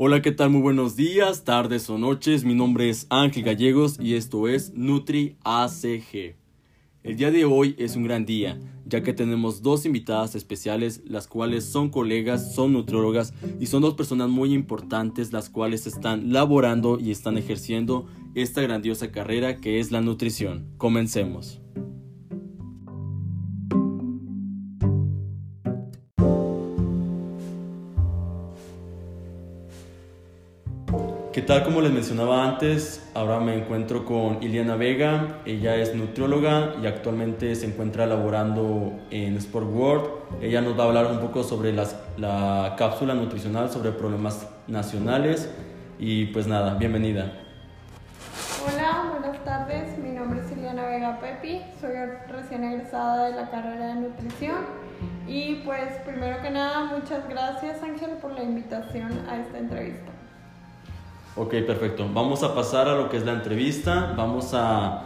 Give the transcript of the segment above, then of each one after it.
Hola, ¿qué tal? Muy buenos días, tardes o noches. Mi nombre es Ángel Gallegos y esto es Nutri ACG. El día de hoy es un gran día, ya que tenemos dos invitadas especiales, las cuales son colegas, son nutriólogas y son dos personas muy importantes, las cuales están laborando y están ejerciendo esta grandiosa carrera que es la nutrición. Comencemos. Tal? Como les mencionaba antes, ahora me encuentro con Iliana Vega. Ella es nutrióloga y actualmente se encuentra laborando en Sport World. Ella nos va a hablar un poco sobre la cápsula nutricional, sobre problemas nacionales. Y pues nada, bienvenida. Hola, buenas tardes. Mi nombre es Iliana Vega Pepi. Soy recién egresada de la carrera de nutrición. Y pues primero que nada, muchas gracias Ángel por la invitación a esta entrevista. Ok, perfecto. Vamos a pasar a lo que es la entrevista. Vamos a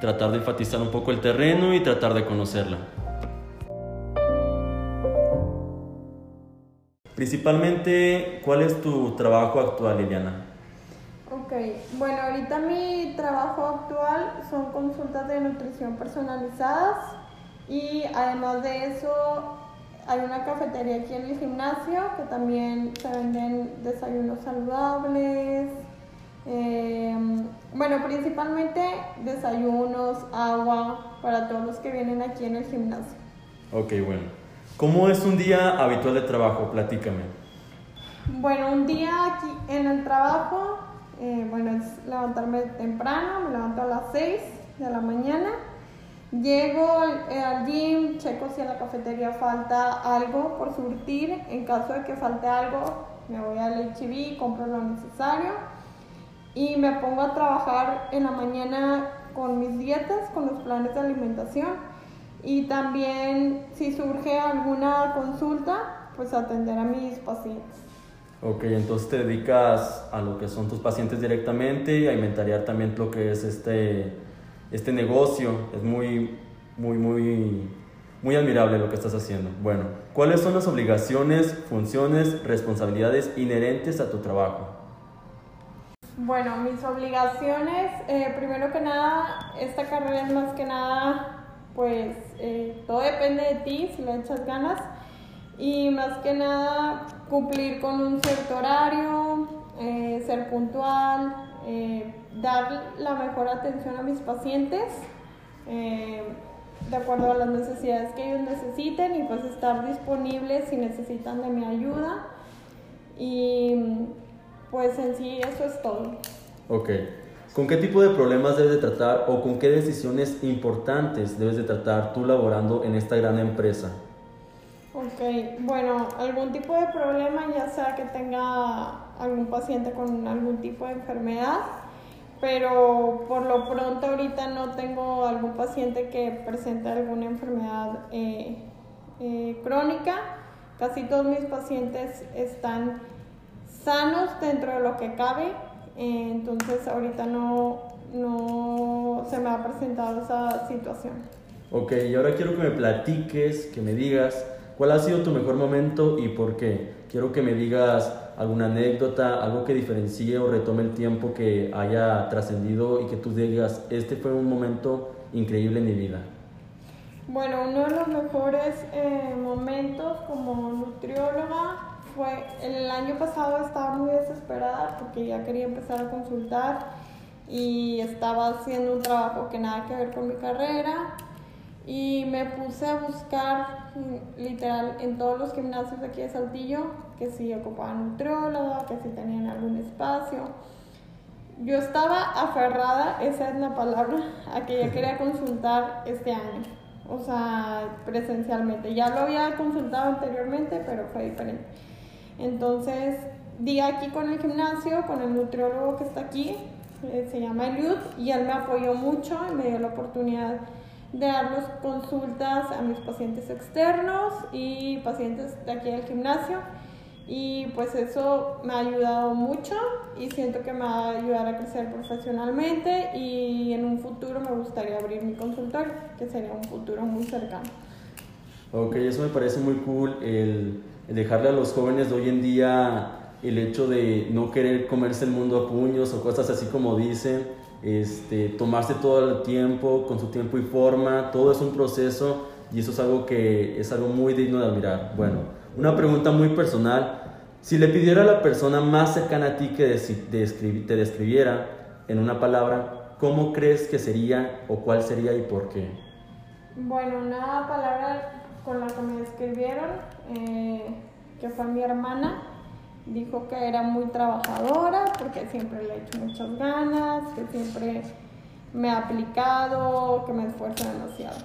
tratar de enfatizar un poco el terreno y tratar de conocerla. Principalmente, ¿cuál es tu trabajo actual, Liliana? Ok, bueno, ahorita mi trabajo actual son consultas de nutrición personalizadas y además de eso hay una cafetería aquí en el gimnasio que también se venden desayunos saludables. Eh, bueno, principalmente desayunos, agua para todos los que vienen aquí en el gimnasio. Ok, bueno. ¿Cómo es un día habitual de trabajo? Platícame. Bueno, un día aquí en el trabajo, eh, bueno, es levantarme temprano, me levanto a las 6 de la mañana Llego al gym, checo si en la cafetería falta algo por surtir. En caso de que falte algo, me voy al HB, compro lo necesario y me pongo a trabajar en la mañana con mis dietas, con los planes de alimentación y también si surge alguna consulta, pues atender a mis pacientes. Ok, entonces te dedicas a lo que son tus pacientes directamente y a inventariar también lo que es este este negocio. Es muy, muy, muy, muy admirable lo que estás haciendo. Bueno, ¿cuáles son las obligaciones, funciones, responsabilidades inherentes a tu trabajo? Bueno, mis obligaciones, eh, primero que nada, esta carrera es más que nada, pues eh, todo depende de ti, si le echas ganas, y más que nada cumplir con un cierto horario, eh, ser puntual, dar la mejor atención a mis pacientes eh, de acuerdo a las necesidades que ellos necesiten y pues estar disponibles si necesitan de mi ayuda y pues en sí eso es todo. Ok. ¿Con qué tipo de problemas debes de tratar o con qué decisiones importantes debes de tratar tú laborando en esta gran empresa? Ok, bueno, algún tipo de problema, ya sea que tenga algún paciente con algún tipo de enfermedad, pero por lo pronto ahorita no tengo algún paciente que presente alguna enfermedad eh, eh, crónica. Casi todos mis pacientes están sanos dentro de lo que cabe, eh, entonces ahorita no, no se me ha presentado esa situación. Ok, y ahora quiero que me platiques, que me digas cuál ha sido tu mejor momento y por qué. Quiero que me digas alguna anécdota, algo que diferencie o retome el tiempo que haya trascendido y que tú digas, este fue un momento increíble en mi vida? Bueno, uno de los mejores eh, momentos como nutrióloga fue el año pasado estaba muy desesperada porque ya quería empezar a consultar y estaba haciendo un trabajo que nada que ver con mi carrera y me puse a buscar mm, literal en todos los gimnasios de aquí de Saltillo que si ocupaban nutrióloga, que si tenían algún espacio. Yo estaba aferrada, esa es la palabra, a que ya quería consultar este año, o sea, presencialmente. Ya lo había consultado anteriormente, pero fue diferente. Entonces, di aquí con el gimnasio, con el nutriólogo que está aquí, eh, se llama Eliud, y él me apoyó mucho y me dio la oportunidad de darnos consultas a mis pacientes externos y pacientes de aquí del gimnasio. Y pues eso me ha ayudado mucho y siento que me va a ayudar a crecer profesionalmente y en un futuro me gustaría abrir mi consultorio, que sería un futuro muy cercano. Ok, eso me parece muy cool, el, dejarle a los jóvenes de hoy en día el hecho de no querer comerse el mundo a puños o cosas así como dicen, este, tomarse todo el tiempo con su tiempo y forma, todo es un proceso y eso es algo que es algo muy digno de admirar. Bueno, una pregunta muy personal, si le pidiera a la persona más cercana a ti que te describiera en una palabra, ¿cómo crees que sería o cuál sería y por qué? Bueno, una palabra con la que me describieron, eh, que fue mi hermana, dijo que era muy trabajadora porque siempre le he hecho muchas ganas, que siempre me ha aplicado, que me esfuerzo demasiado.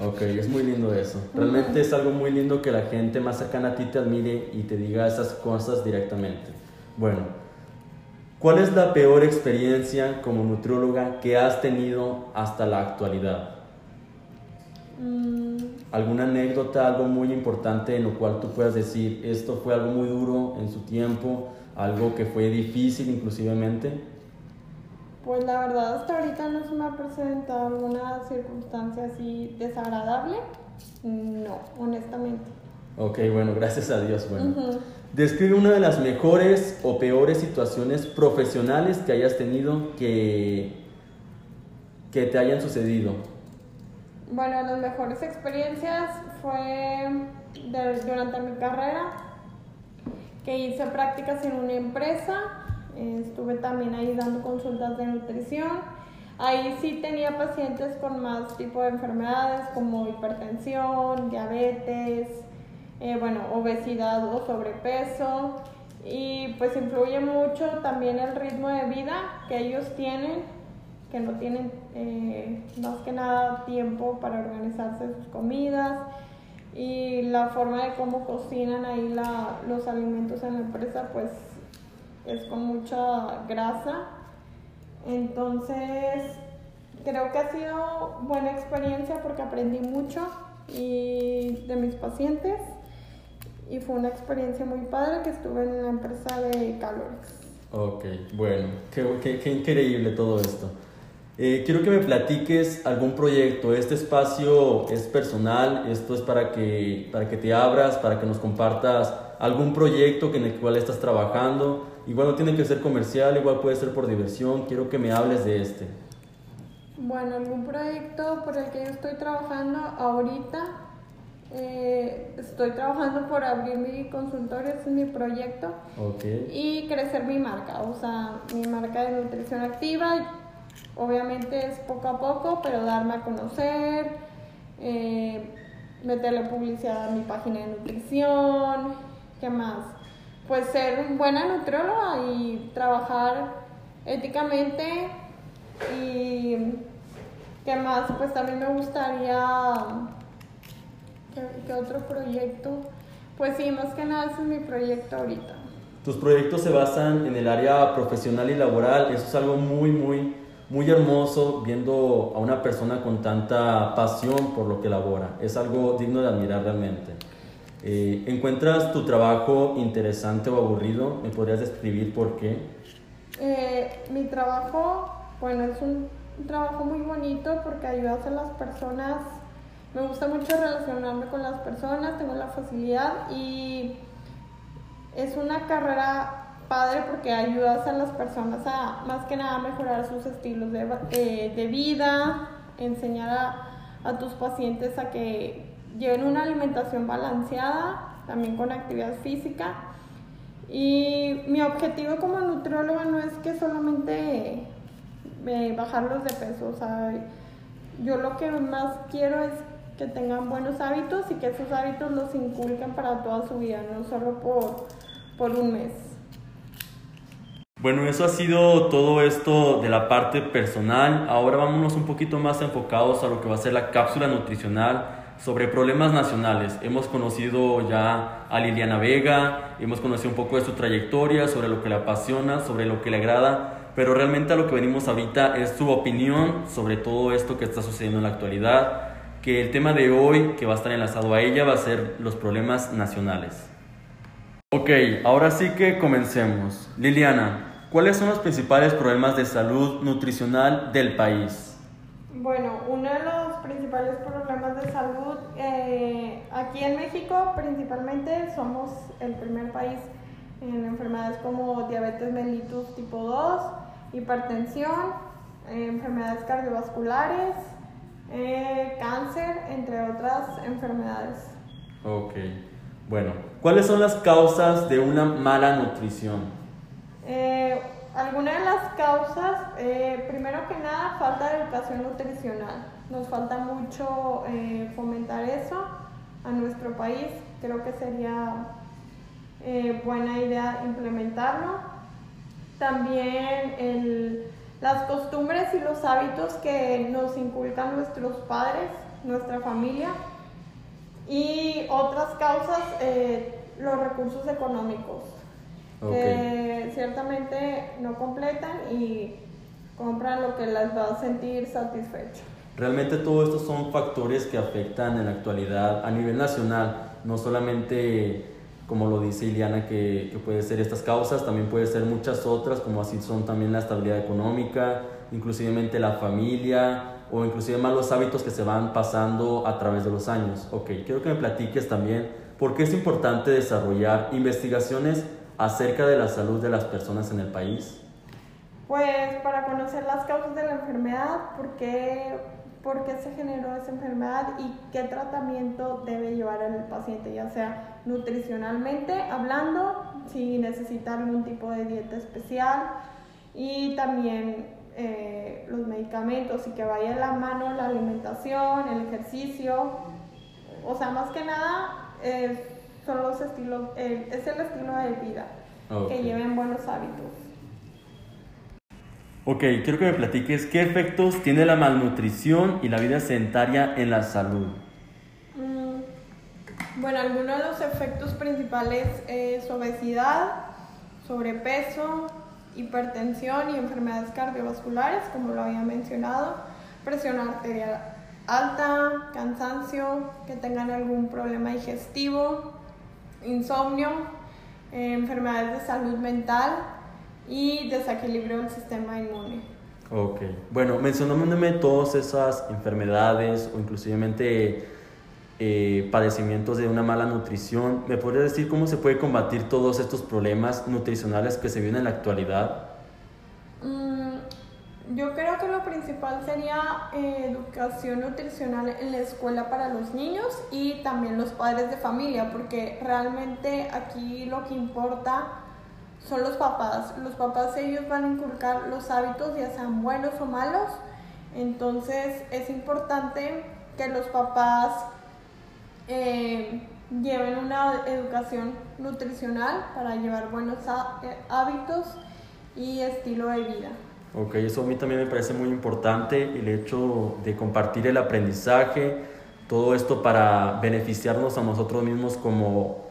Ok, es muy lindo eso. Realmente es algo muy lindo que la gente más cercana a ti te admire y te diga esas cosas directamente. Bueno, ¿cuál es la peor experiencia como nutrióloga que has tenido hasta la actualidad? Mm. ¿Alguna anécdota, algo muy importante en lo cual tú puedas decir, esto fue algo muy duro en su tiempo, algo que fue difícil inclusivemente? Pues la verdad hasta ahorita no se me ha presentado alguna circunstancia así desagradable. No, honestamente. Ok, bueno, gracias a Dios. Bueno. Describe una de las mejores o peores situaciones profesionales que hayas tenido que, que te hayan sucedido. Bueno, las mejores experiencias fue durante mi carrera, que hice prácticas en una empresa estuve también ahí dando consultas de nutrición. Ahí sí tenía pacientes con más tipo de enfermedades como hipertensión, diabetes, eh, bueno, obesidad o sobrepeso. Y pues influye mucho también el ritmo de vida que ellos tienen, que no tienen eh, más que nada tiempo para organizarse sus comidas y la forma de cómo cocinan ahí la, los alimentos en la empresa, pues es con mucha grasa. Entonces, creo que ha sido buena experiencia porque aprendí mucho y de mis pacientes y fue una experiencia muy padre que estuve en la empresa de Calorex. Ok, bueno, qué, qué, increíble todo esto. Eh, quiero que me platiques algún proyecto. Este espacio es personal, esto es para que, para que te abras, para que nos compartas algún proyecto en el cual estás trabajando Igual no tiene que ser comercial, igual puede ser por diversión. Quiero que me hables de este. Bueno, algún proyecto por el que yo estoy trabajando ahorita. Eh, estoy trabajando por abrir mi consultorio, ese es mi proyecto. Okay. Y crecer mi marca, o sea, mi marca de nutrición activa. Obviamente es poco a poco, pero darme a conocer, eh, meterle publicidad a mi página de nutrición, ¿qué más? pues ser buena nutrióloga y trabajar éticamente y qué más pues también me gustaría ¿qué, otro proyecto pues sí más que nada ese es mi proyecto ahorita. Tus proyectos se basan en el área profesional y laboral eso es algo muy muy muy hermoso viendo a una persona con tanta pasión por lo que labora es algo digno de admirar realmente eh, ¿Encuentras tu trabajo interesante o aburrido? ¿Me podrías describir por qué? Eh, mi trabajo, bueno, es un, trabajo muy bonito porque ayudas a las personas. Me gusta mucho relacionarme con las personas, tengo la facilidad y es una carrera padre porque ayudas a las personas a más que nada mejorar sus estilos de, eh, de vida, enseñar a, a tus pacientes a que lleven una alimentación balanceada, también con actividad física. Y mi objetivo como nutrióloga no es que solamente eh, bajarlos de peso, o sea, yo lo que más quiero es que tengan buenos hábitos y que esos hábitos los inculquen para toda su vida, no solo por, por un mes. Bueno, eso ha sido todo esto de la parte personal. Ahora vámonos un poquito más enfocados a lo que va a ser la cápsula nutricional sobre problemas nacionales. Hemos conocido ya a Liliana Vega, hemos conocido un poco de su trayectoria, sobre lo que le apasiona, sobre lo que le agrada, pero realmente a lo que venimos ahorita es su opinión sobre todo esto que está sucediendo en la actualidad, que el tema de hoy que va a estar enlazado a ella va a ser los problemas nacionales. Ok, ahora sí que comencemos. Liliana, ¿cuáles son los principales problemas de salud nutricional del país? Bueno, uno de los principales problemas de salud eh, aquí en México principalmente somos el primer país en enfermedades como diabetes mellitus tipo 2, hipertensión, enfermedades cardiovasculares, eh, cáncer, entre otras enfermedades. Ok, bueno, ¿cuáles son las causas de una mala nutrición? Eh, algunas de las causas, eh, primero que nada, falta de educación nutricional. Nos falta mucho eh, fomentar eso a nuestro país. Creo que sería buena idea implementarlo. También las costumbres y los hábitos que nos inculcan nuestros padres, nuestra familia y otras causas, eh, los recursos económicos, que ciertamente no completan y compran lo que les va a sentir satisfecho. Realmente todos estos son factores que afectan en la actualidad a nivel nacional, no solamente como lo dice Iliana, que, que, puede ser estas causas, también puede ser muchas otras, como así son también la estabilidad económica, inclusivemente la familia o inclusive más los hábitos que se van pasando a través de los años. Ok, quiero que me platiques también por qué es importante desarrollar investigaciones acerca de la salud de las personas en el país. Pues para conocer las causas de la enfermedad, por qué por qué se generó esa enfermedad y qué tratamiento debe llevar el paciente, ya sea nutricionalmente hablando, si necesita algún tipo de dieta especial y también eh, los medicamentos y que vaya a la mano la alimentación, el ejercicio, o sea, más que nada son los estilos, es el estilo de vida, que lleven buenos hábitos. Ok, quiero que me platiques qué efectos tiene la malnutrición y la vida sedentaria en la salud. Mm, bueno, algunos de los efectos principales es obesidad, sobrepeso, hipertensión y enfermedades cardiovasculares, como lo había mencionado, presión arterial alta, cansancio, que tengan algún problema digestivo, insomnio, enfermedades de salud mental, y desequilibrio del sistema inmune. Ok, bueno, mencionándome todas esas enfermedades o inclusivemente eh, padecimientos de una mala nutrición, ¿me podrías decir cómo se puede combatir todos estos problemas nutricionales que se viven en la actualidad? Mm, yo creo que lo principal sería eh, educación nutricional en la escuela para los niños y también los padres de familia, porque realmente aquí lo que importa son los papás. Los papás ellos van a inculcar los hábitos, ya sean buenos o malos. Entonces es importante que los papás eh, lleven una educación nutricional para llevar buenos eh, hábitos y estilo de vida. Ok, eso a mí también me parece muy importante, el hecho de compartir el aprendizaje, todo esto para beneficiarnos a nosotros mismos como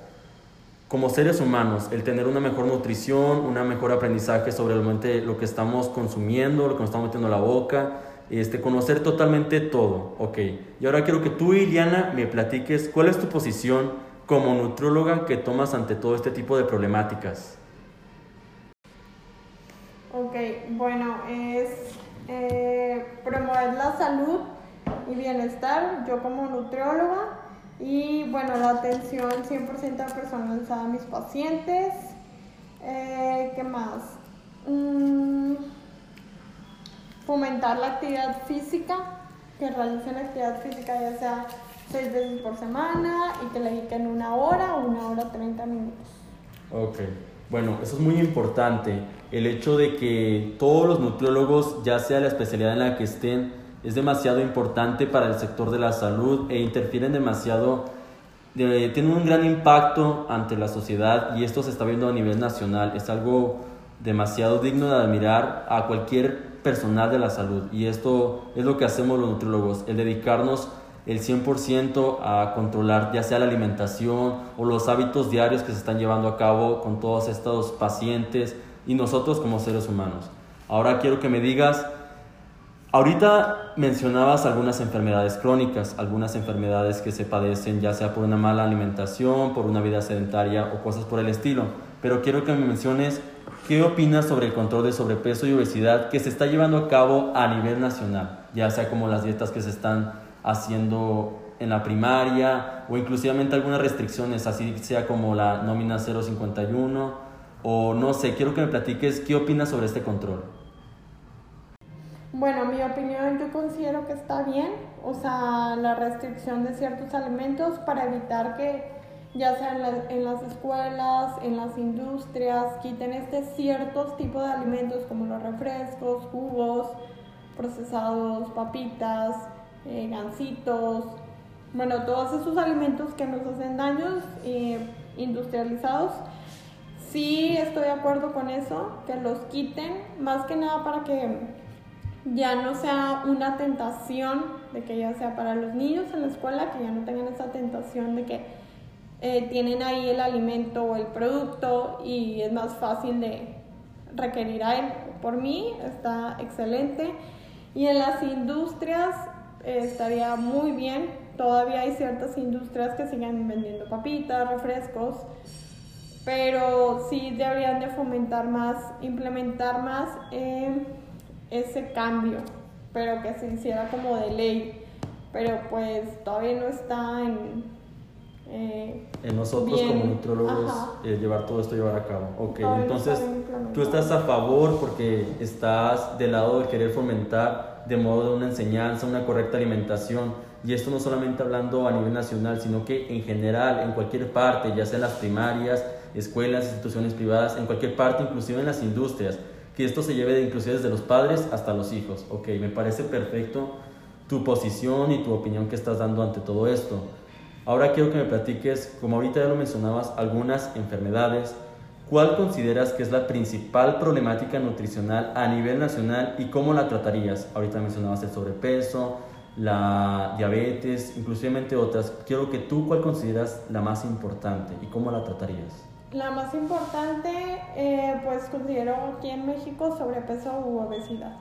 como seres humanos, el tener una mejor nutrición, un mejor aprendizaje sobre lo que estamos consumiendo, lo que nos estamos metiendo a la boca, este, conocer totalmente todo. Ok, y ahora quiero que tú, Iliana, me platiques cuál es tu posición como nutrióloga que tomas ante todo este tipo de problemáticas. Ok, bueno, es eh, promover la salud y bienestar. Yo como nutrióloga y bueno, la atención 100% personalizada a mis pacientes. Eh, ¿Qué más? Mm, fomentar la actividad física, que realicen actividad física ya sea seis veces por semana y que le dediquen una hora o una hora 30 minutos. Ok, bueno, eso es muy importante. El hecho de que todos los nutriólogos, ya sea la especialidad en la que estén, es demasiado importante para el sector de la salud e interfieren demasiado, tienen un gran impacto ante la sociedad y esto se está viendo a nivel nacional. Es algo demasiado digno de admirar a cualquier personal de la salud y esto es lo que hacemos los nutriólogos, el dedicarnos el 100% a controlar ya sea la alimentación o los hábitos diarios que se están llevando a cabo con todos estos pacientes y nosotros como seres humanos. Ahora quiero que me digas Ahorita mencionabas algunas enfermedades crónicas, algunas enfermedades que se padecen ya sea por una mala alimentación, por una vida sedentaria o cosas por el estilo. Pero quiero que me menciones qué opinas sobre el control de sobrepeso y obesidad que se está llevando a cabo a nivel nacional, ya sea como las dietas que se están haciendo en la primaria o inclusivamente algunas restricciones, así sea como la nómina 051 O no sé, quiero que me platiques qué opinas sobre este control. Bueno, mi opinión yo considero que está bien, o sea, la restricción de ciertos alimentos para evitar que ya sea en, las escuelas, en las industrias, quiten este ciertos tipos de alimentos como los refrescos, jugos, procesados, papitas, eh, gancitos, bueno, todos esos alimentos que nos hacen daños eh, industrializados. Sí estoy de acuerdo con eso, que los quiten, más que nada para que ya no sea una tentación de que ya sea para los niños en la escuela, que ya no tengan esa tentación de que eh, tienen ahí el alimento o el producto y es más fácil de requerir a él. Por mí está excelente. Y en las industrias eh, estaría muy bien. Todavía hay ciertas industrias que siguen vendiendo papitas, refrescos, pero sí deberían de fomentar más, implementar más eh, ese cambio, pero que se hiciera como de ley. Pero pues todavía no está en, eh, en nosotros como nutrólogos eh, llevar todo esto llevar a cabo. Ok, entonces tú estás a favor porque estás del lado de querer fomentar de modo de una enseñanza, una correcta alimentación. Y esto no solamente hablando a nivel nacional, sino que en general, en cualquier parte, ya sea las primarias, escuelas, instituciones privadas, en cualquier parte, inclusive en las industrias, que esto se lleve de inclusive desde los padres hasta los hijos. Ok, me parece perfecto tu posición y tu opinión que estás dando ante todo esto. Ahora quiero que me platiques, como ahorita ya lo mencionabas, algunas enfermedades. ¿Cuál consideras que es la principal problemática nutricional a nivel nacional y cómo la tratarías? Ahorita mencionabas el sobrepeso, la diabetes, inclusive otras. Quiero que tú, ¿cuál consideras la más importante y cómo la tratarías? La más importante, eh, pues considero aquí en México sobrepeso u obesidad.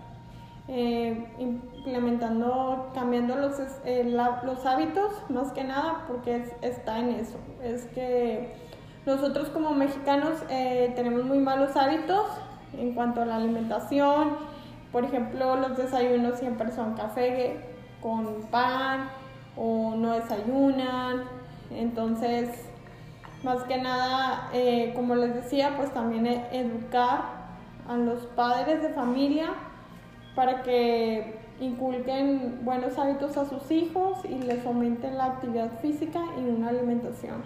Eh, implementando, cambiando los, eh, los hábitos, más que nada, porque está en eso. Es que nosotros como mexicanos eh, tenemos muy malos hábitos en cuanto a la alimentación. Por ejemplo, los desayunos siempre son café con pan o no desayunan. Entonces, más que nada, como les decía, pues también educar a los padres de familia para que inculquen buenos hábitos a sus hijos y les fomenten la actividad física y una alimentación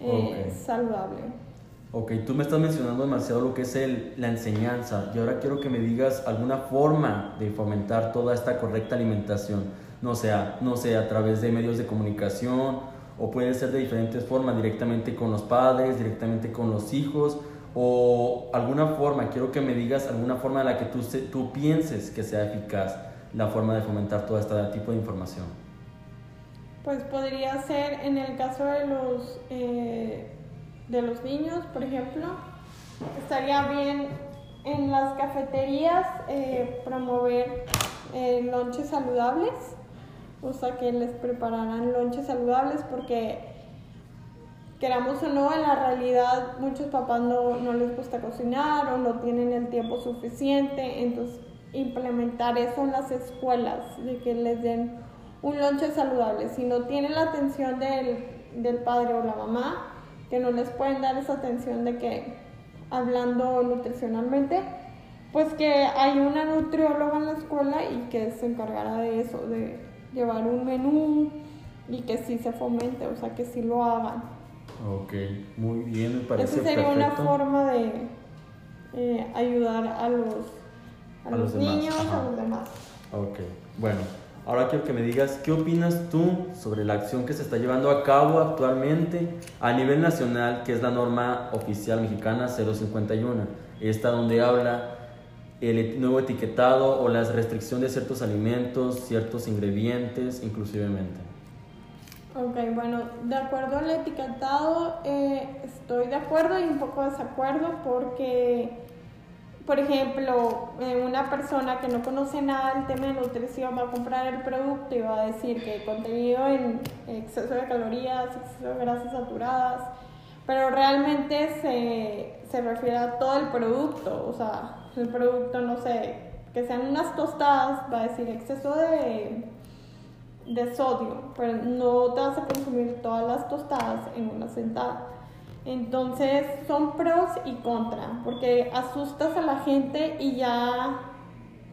eh, saludable. Ok, tú me estás mencionando demasiado lo que es el, la enseñanza y ahora quiero que me digas alguna forma de fomentar toda esta correcta alimentación, no sea, no sea a través de medios de comunicación o puede ser de diferentes formas, directamente con los padres, directamente con los hijos o alguna forma, quiero que me digas alguna forma en la que tú, tú pienses que sea eficaz la forma de fomentar todo este tipo de información. Pues podría ser en el caso de los, eh, de los niños, por ejemplo, estaría bien en las cafeterías eh, promover eh, lonches saludables, o sea que les prepararan lonches saludables porque queramos o no, en la realidad muchos papás no, no les gusta cocinar o no tienen el tiempo suficiente, entonces implementar eso en las escuelas, de que les den un lonche saludable. Si no tienen la atención del, del padre o la mamá, que no les pueden dar esa atención de que, hablando nutricionalmente, pues que hay una nutrióloga en la escuela y que se encargará de eso, de llevar un menú y que sí se fomente, o sea, que sí lo hagan. Ok, muy bien, me parece Esa sería una forma de eh, ayudar a los, a, los, niños, a los demás. Ok, bueno, ahora quiero que me digas qué opinas tú sobre la acción que se está llevando a cabo actualmente a nivel nacional, que es la norma oficial mexicana 051, esta donde habla el nuevo etiquetado o la restricción de ciertos alimentos, ciertos ingredientes, inclusivemente. Ok, bueno, de acuerdo al etiquetado, eh, estoy de acuerdo y un poco de desacuerdo porque, por ejemplo, eh, una persona que no conoce nada del tema de nutrición va a comprar el producto y va a decir que contenido en exceso de calorías, exceso de grasas saturadas, pero realmente se, se refiere a todo el producto, o sea, el producto, no sé, que sean unas tostadas, va a decir exceso de de sodio, pero no te vas a consumir todas las tostadas en una sentada. Entonces son pros y contra, porque asustas a la gente y ya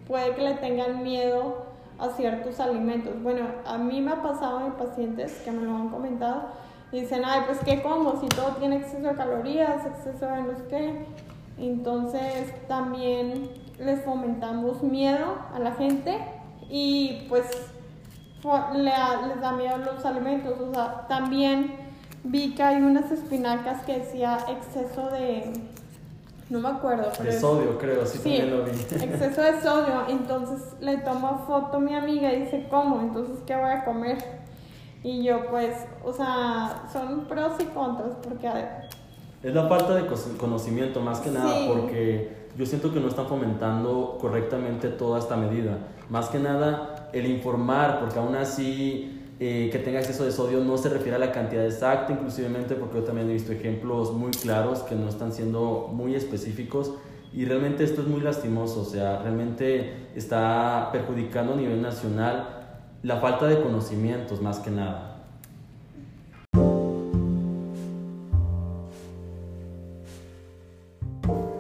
puede que le tengan miedo a ciertos alimentos. Bueno, a mí me ha pasado en pacientes que me lo han comentado y dicen, ay, pues qué como, si todo tiene exceso de calorías, exceso de no sé qué. Entonces también les fomentamos miedo a la gente y pues les da miedo los alimentos. O sea, también vi que hay unas espinacas que decía exceso de no me acuerdo. de sodio, creo, sí, también lo vi. exceso de sodio. Entonces le tomo foto a mi amiga y dice, ¿cómo? Entonces, ¿qué voy a comer? Y yo, pues, o sea, son pros y contras, porque... Es la falta de conocimiento, más que nada, porque yo siento que no están fomentando correctamente toda esta medida. Más que nada, el informar, porque aún así eh, que tenga exceso de sodio no se refiere a la cantidad exacta, inclusivemente porque yo también he visto ejemplos muy claros que no están siendo muy específicos y realmente esto es muy lastimoso, o sea, realmente está perjudicando a nivel nacional la falta de conocimientos más que nada.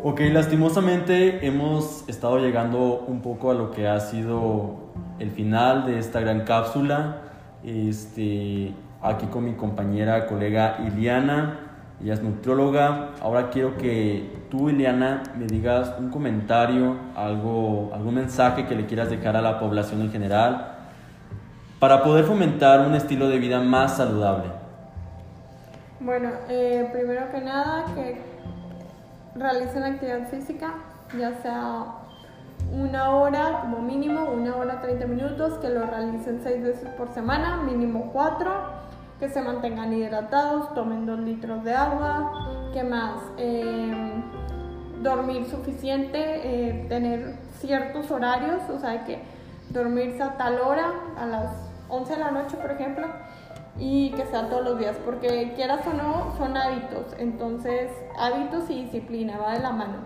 Ok, lastimosamente hemos estado llegando un poco a lo que ha sido el final de esta gran cápsula este, aquí con mi compañera, colega Iliana, ella es nutrióloga. Ahora quiero que tú, Iliana, me digas un comentario, algo, algún mensaje que le quieras dejar a la población en general para poder fomentar un estilo de vida más saludable. Bueno, eh, primero que nada, que realicen actividad física, ya sea una hora como mínimo, una hora 30 minutos, que lo realicen seis veces por semana, mínimo cuatro, que se mantengan hidratados, tomen dos litros de agua, ¿qué más? Em, dormir suficiente, eh, tener ciertos horarios, o sea, que dormirse a tal hora, a las 11 de la noche, por ejemplo, y que sea todos los días, porque quieras o no, son hábitos, entonces hábitos y disciplina, va de la mano.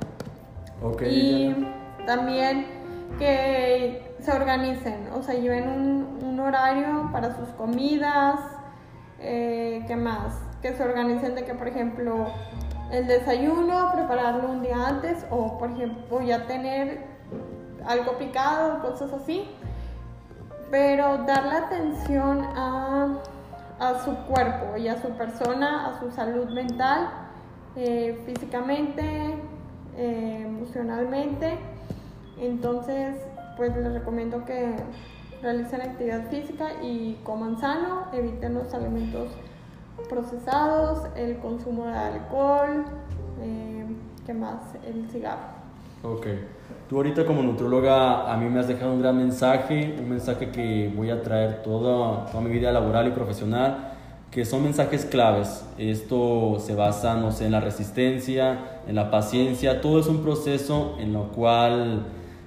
Okay, también que se organicen, o sea, lleven un, horario para sus comidas, eh, ¿qué más? Que se organicen de que, por ejemplo, el desayuno, prepararlo un día antes, o por ejemplo, ya tener algo picado, cosas así, pero darle atención a, su cuerpo y a su persona, a su salud mental, eh, físicamente, eh, emocionalmente entonces, pues les recomiendo que realicen actividad física y coman sano, eviten los alimentos procesados, el consumo de alcohol, eh, ¿qué más? El cigarro. Ok. Tú ahorita como nutróloga a mí me has dejado un gran mensaje, un mensaje que voy a traer toda, toda mi vida laboral y profesional, que son mensajes claves. Esto se basa, no sé, en la resistencia, en la paciencia, todo es un proceso en lo cual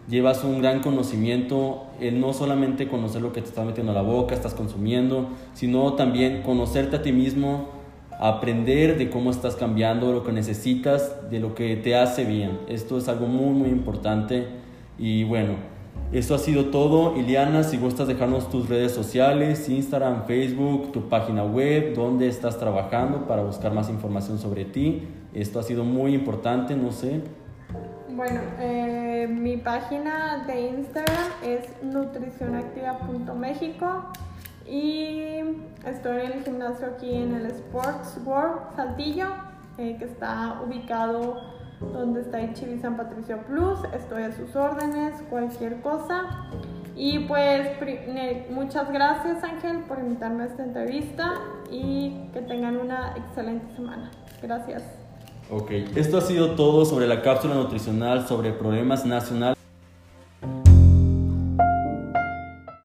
llevas un gran conocimiento, en no solamente conocer lo que te estás metiendo a la boca, estás consumiendo, sino también conocerte a ti mismo, aprender de cómo estás cambiando, lo que necesitas, de lo que te hace bien. Esto es algo muy, muy importante. Y bueno, esto ha sido todo. Iliana, si gustas dejarnos tus redes sociales, Instagram, Facebook, tu página web, dónde estás trabajando para buscar más información sobre ti. Esto ha sido muy importante, no sé. Bueno, eh, mi página de Instagram es nutricionactiva.mexico y estoy en el gimnasio aquí en el Sports World Saltillo, eh, que está ubicado donde está Chibi San Patricio Plus. Estoy a sus órdenes, cualquier cosa. Y pues muchas gracias Ángel por invitarme a esta entrevista y que tengan una excelente semana. Gracias. Ok, esto ha sido todo sobre la cápsula nutricional sobre problemas nacionales.